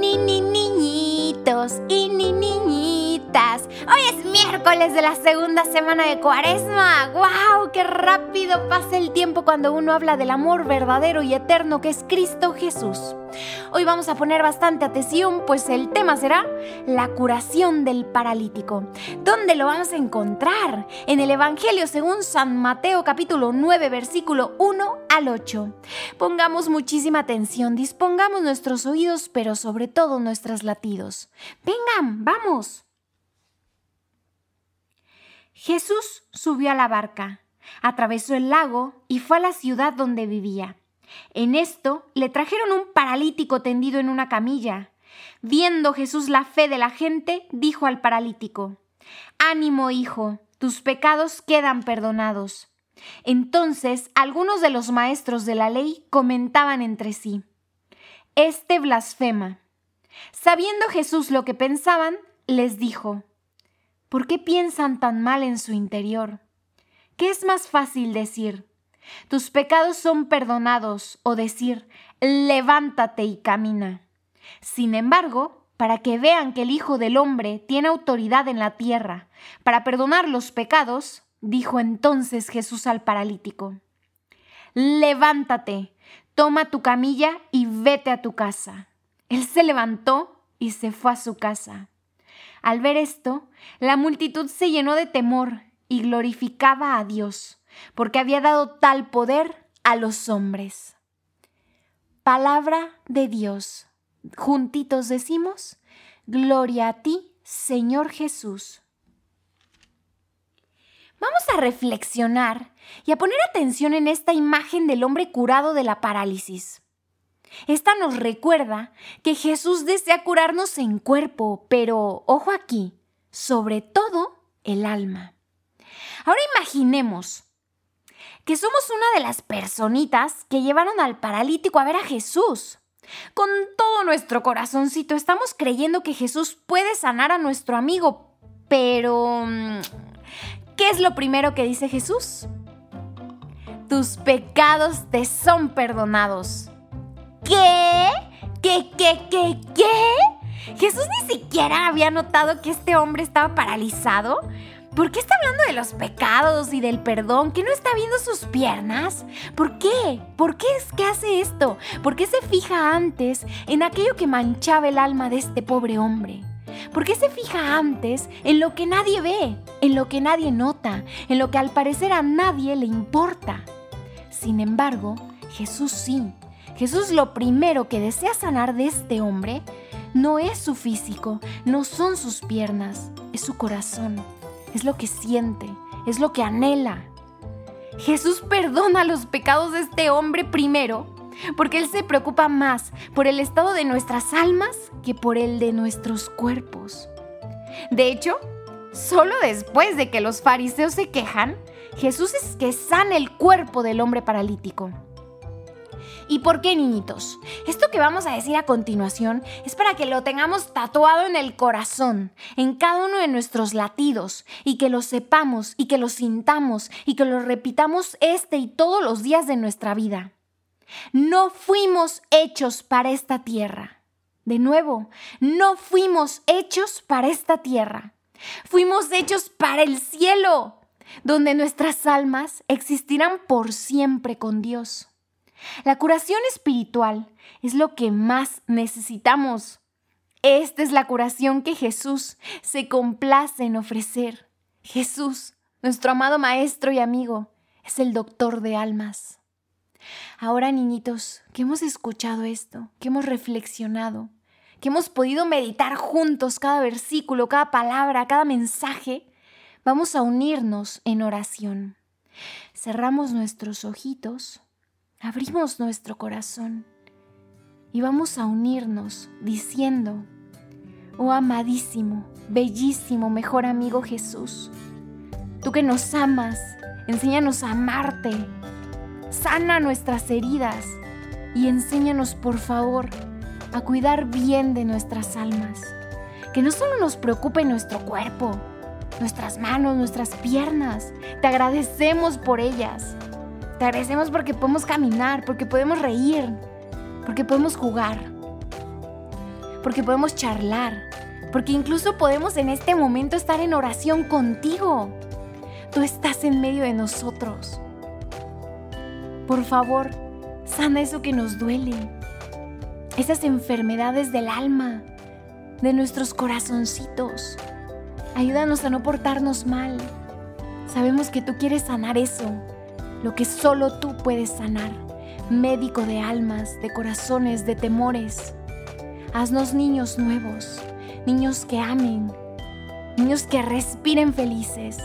ni ni niñitos y ni Hoy es miércoles de la segunda semana de Cuaresma. ¡Guau! ¡Qué rápido pasa el tiempo cuando uno habla del amor verdadero y eterno que es Cristo Jesús! Hoy vamos a poner bastante atención, pues el tema será la curación del paralítico. ¿Dónde lo vamos a encontrar? En el Evangelio según San Mateo capítulo 9 versículo 1 al 8. Pongamos muchísima atención, dispongamos nuestros oídos, pero sobre todo nuestros latidos. Vengan, vamos. Jesús subió a la barca, atravesó el lago y fue a la ciudad donde vivía. En esto le trajeron un paralítico tendido en una camilla. Viendo Jesús la fe de la gente, dijo al paralítico, Ánimo, hijo, tus pecados quedan perdonados. Entonces algunos de los maestros de la ley comentaban entre sí, Este blasfema. Sabiendo Jesús lo que pensaban, les dijo, ¿Por qué piensan tan mal en su interior? ¿Qué es más fácil decir? Tus pecados son perdonados o decir, levántate y camina. Sin embargo, para que vean que el Hijo del Hombre tiene autoridad en la tierra para perdonar los pecados, dijo entonces Jesús al paralítico, levántate, toma tu camilla y vete a tu casa. Él se levantó y se fue a su casa. Al ver esto, la multitud se llenó de temor y glorificaba a Dios porque había dado tal poder a los hombres. Palabra de Dios. Juntitos decimos, Gloria a ti, Señor Jesús. Vamos a reflexionar y a poner atención en esta imagen del hombre curado de la parálisis. Esta nos recuerda que Jesús desea curarnos en cuerpo, pero, ojo aquí, sobre todo el alma. Ahora imaginemos que somos una de las personitas que llevaron al paralítico a ver a Jesús. Con todo nuestro corazoncito estamos creyendo que Jesús puede sanar a nuestro amigo, pero mm, ¿qué es lo primero que dice Jesús? Tus pecados te son perdonados. ¿Qué? ¿Qué, qué, qué, qué? Jesús ni siquiera había notado que este hombre estaba paralizado. ¿Por qué está hablando de los pecados y del perdón? ¿Que no está viendo sus piernas? ¿Por qué? ¿Por qué es que hace esto? ¿Por qué se fija antes en aquello que manchaba el alma de este pobre hombre? ¿Por qué se fija antes en lo que nadie ve, en lo que nadie nota, en lo que al parecer a nadie le importa? Sin embargo, Jesús sí. Jesús lo primero que desea sanar de este hombre no es su físico, no son sus piernas, es su corazón es lo que siente, es lo que anhela. Jesús perdona los pecados de este hombre primero, porque Él se preocupa más por el estado de nuestras almas que por el de nuestros cuerpos. De hecho, solo después de que los fariseos se quejan, Jesús es que sana el cuerpo del hombre paralítico. ¿Y por qué, niñitos? Esto que vamos a decir a continuación es para que lo tengamos tatuado en el corazón, en cada uno de nuestros latidos, y que lo sepamos, y que lo sintamos, y que lo repitamos este y todos los días de nuestra vida. No fuimos hechos para esta tierra. De nuevo, no fuimos hechos para esta tierra. Fuimos hechos para el cielo, donde nuestras almas existirán por siempre con Dios. La curación espiritual es lo que más necesitamos. Esta es la curación que Jesús se complace en ofrecer. Jesús, nuestro amado Maestro y amigo, es el doctor de almas. Ahora, niñitos, que hemos escuchado esto, que hemos reflexionado, que hemos podido meditar juntos cada versículo, cada palabra, cada mensaje, vamos a unirnos en oración. Cerramos nuestros ojitos abrimos nuestro corazón y vamos a unirnos diciendo, oh amadísimo, bellísimo, mejor amigo Jesús, tú que nos amas, enséñanos a amarte, sana nuestras heridas y enséñanos por favor a cuidar bien de nuestras almas, que no solo nos preocupe nuestro cuerpo, nuestras manos, nuestras piernas, te agradecemos por ellas te agradecemos porque podemos caminar, porque podemos reír, porque podemos jugar. porque podemos charlar, porque incluso podemos en este momento estar en oración contigo. Tú estás en medio de nosotros. Por favor, sana eso que nos duele, esas enfermedades del alma, de nuestros corazoncitos. Ayúdanos a no portarnos mal. Sabemos que tú quieres sanar eso, lo que solo tú puedes sanar. Médico de almas, de corazones, de temores. Haznos niños nuevos, niños que amen, niños que respiren felices,